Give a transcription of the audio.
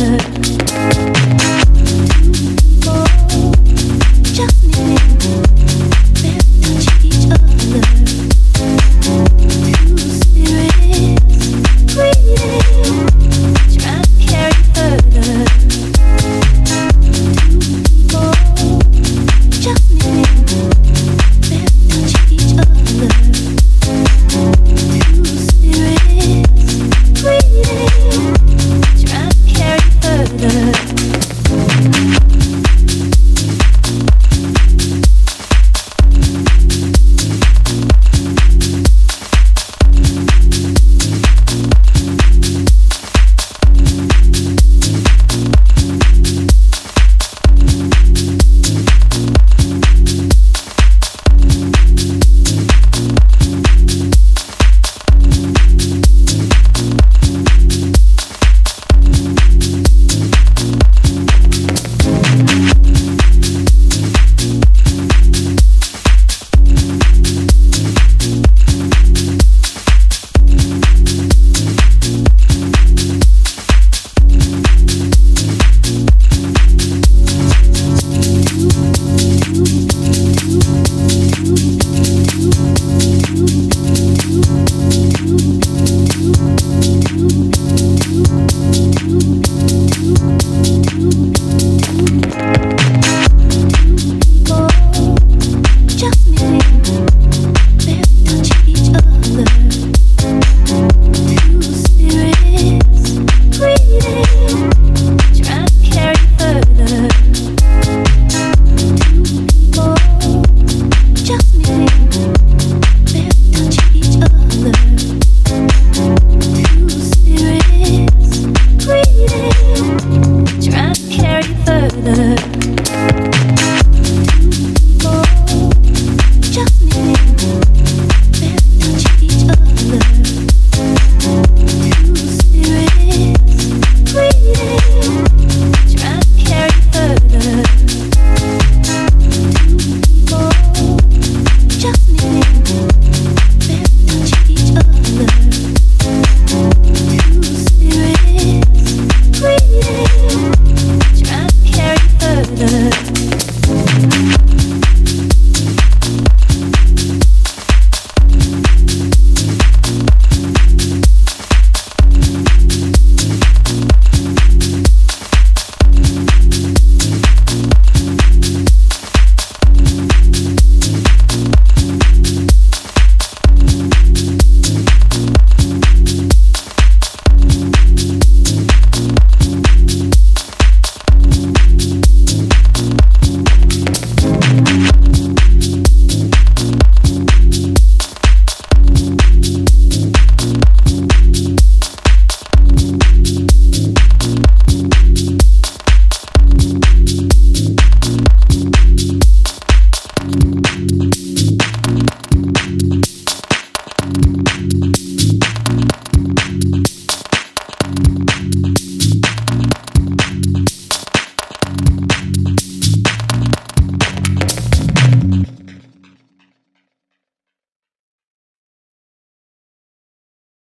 good.